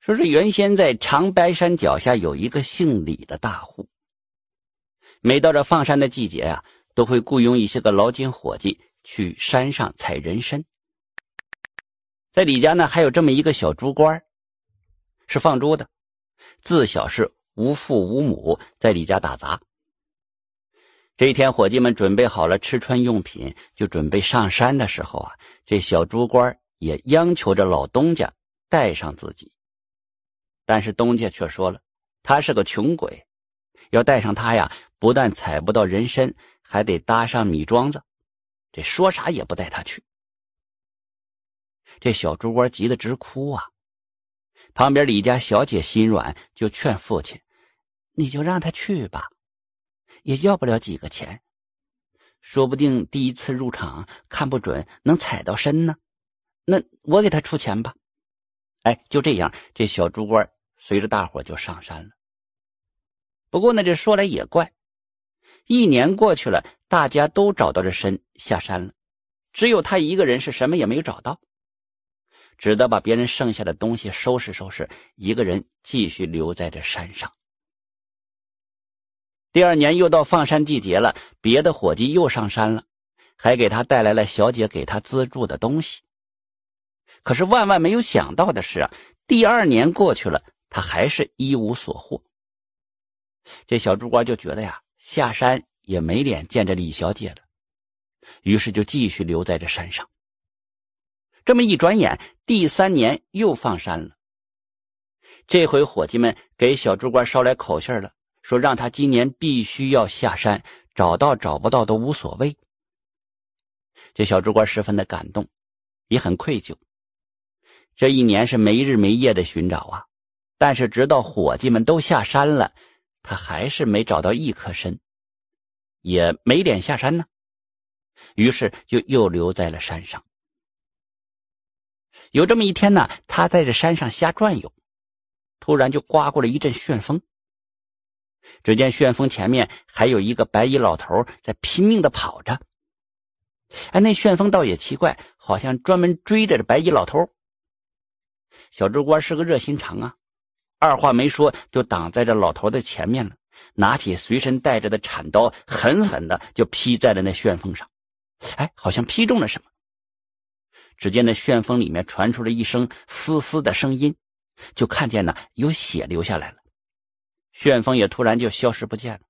说是原先在长白山脚下有一个姓李的大户，每到这放山的季节啊，都会雇佣一些个劳金伙计去山上采人参。在李家呢，还有这么一个小猪官是放猪的，自小是无父无母，在李家打杂。这一天，伙计们准备好了吃穿用品，就准备上山的时候啊，这小猪官也央求着老东家带上自己。但是东家却说了，他是个穷鬼，要带上他呀，不但采不到人参，还得搭上米庄子，这说啥也不带他去。这小猪官急得直哭啊！旁边李家小姐心软，就劝父亲：“你就让他去吧，也要不了几个钱，说不定第一次入场看不准能采到参呢。那我给他出钱吧。”哎，就这样，这小猪官。随着大伙就上山了。不过呢，这说来也怪，一年过去了，大家都找到这参下山了，只有他一个人是什么也没有找到，只得把别人剩下的东西收拾收拾，一个人继续留在这山上。第二年又到放山季节了，别的伙计又上山了，还给他带来了小姐给他资助的东西。可是万万没有想到的是啊，第二年过去了。他还是一无所获，这小猪官就觉得呀，下山也没脸见着李小姐了，于是就继续留在这山上。这么一转眼，第三年又放山了。这回伙计们给小猪官捎来口信了，说让他今年必须要下山，找到找不到都无所谓。这小猪官十分的感动，也很愧疚。这一年是没日没夜的寻找啊。但是，直到伙计们都下山了，他还是没找到一颗参，也没脸下山呢。于是，就又留在了山上。有这么一天呢，他在这山上瞎转悠，突然就刮过了一阵旋风。只见旋风前面还有一个白衣老头在拼命的跑着。哎，那旋风倒也奇怪，好像专门追着这白衣老头。小猪官是个热心肠啊。二话没说，就挡在这老头的前面了。拿起随身带着的铲刀，狠狠的就劈在了那旋风上。哎，好像劈中了什么。只见那旋风里面传出了一声嘶嘶的声音，就看见呢有血流下来了。旋风也突然就消失不见了。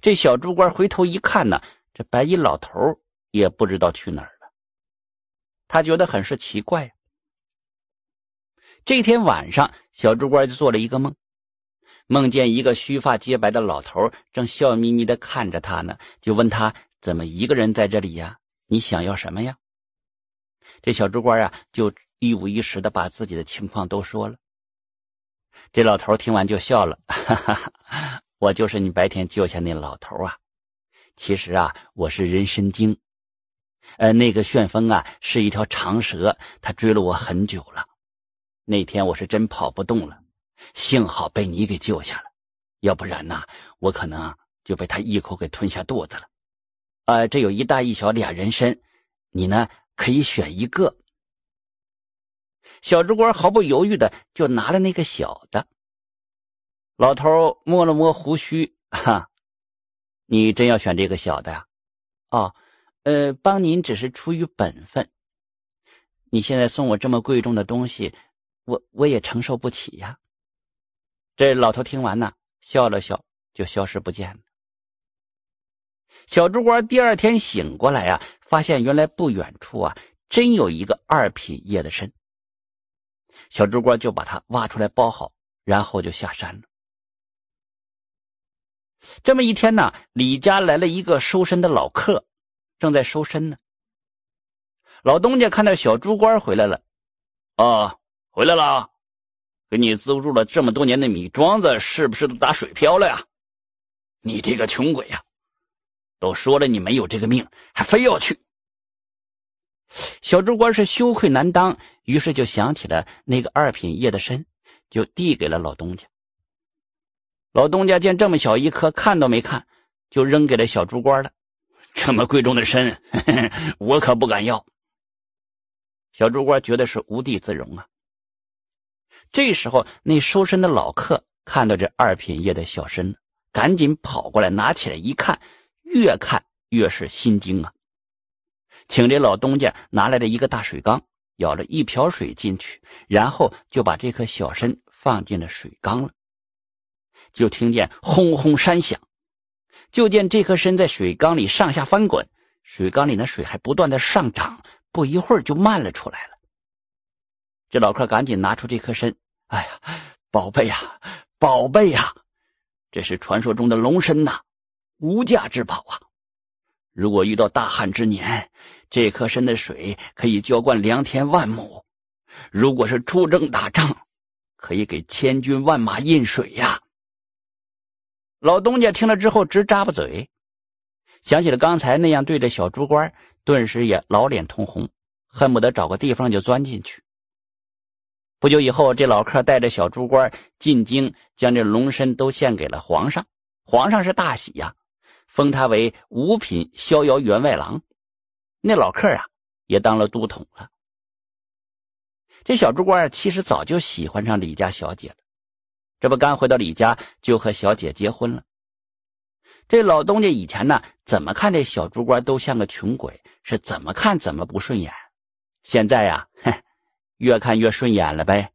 这小猪官回头一看呢，这白衣老头也不知道去哪儿了。他觉得很是奇怪。这天晚上，小猪官就做了一个梦，梦见一个须发洁白的老头正笑眯眯的看着他呢，就问他怎么一个人在这里呀？你想要什么呀？这小猪官啊，就一五一十的把自己的情况都说了。这老头听完就笑了，哈哈，我就是你白天救下那老头啊。其实啊，我是人参精，呃，那个旋风啊是一条长蛇，它追了我很久了。那天我是真跑不动了，幸好被你给救下了，要不然呢，我可能就被他一口给吞下肚子了。呃，这有一大一小俩人参，你呢可以选一个。小猪官毫不犹豫的就拿了那个小的。老头摸了摸胡须，哈，你真要选这个小的呀？哦，呃，帮您只是出于本分。你现在送我这么贵重的东西。我我也承受不起呀。这老头听完呢，笑了笑，就消失不见了。小猪官第二天醒过来啊，发现原来不远处啊，真有一个二品叶的参。小猪官就把它挖出来包好，然后就下山了。这么一天呢，李家来了一个收身的老客，正在收身呢。老东家看到小猪官回来了，哦。回来了，给你资助了这么多年的米庄子，是不是都打水漂了呀？你这个穷鬼呀！都说了你没有这个命，还非要去。小猪官是羞愧难当，于是就想起了那个二品叶的参，就递给了老东家。老东家见这么小一颗，看都没看，就扔给了小猪官了。这么贵重的参，我可不敢要。小猪官觉得是无地自容啊。这时候，那收身的老客看到这二品叶的小身，赶紧跑过来拿起来一看，越看越是心惊啊！请这老东家拿来了一个大水缸，舀了一瓢水进去，然后就把这颗小参放进了水缸了。就听见轰轰山响，就见这颗参在水缸里上下翻滚，水缸里的水还不断的上涨，不一会儿就漫了出来了。这老客赶紧拿出这颗参，哎呀，宝贝呀，宝贝呀，这是传说中的龙参呐，无价之宝啊！如果遇到大旱之年，这颗参的水可以浇灌良田万亩；如果是出征打仗，可以给千军万马饮水呀。老东家听了之后直咂巴嘴，想起了刚才那样对着小猪官，顿时也老脸通红，恨不得找个地方就钻进去。不久以后，这老客带着小猪官进京，将这龙身都献给了皇上，皇上是大喜呀。封他为五品逍遥员外郎，那老客啊也当了都统了。这小猪官其实早就喜欢上李家小姐了，这不刚回到李家就和小姐结婚了。这老东家以前呢怎么看这小猪官都像个穷鬼，是怎么看怎么不顺眼。现在呀，哼，越看越顺眼了呗。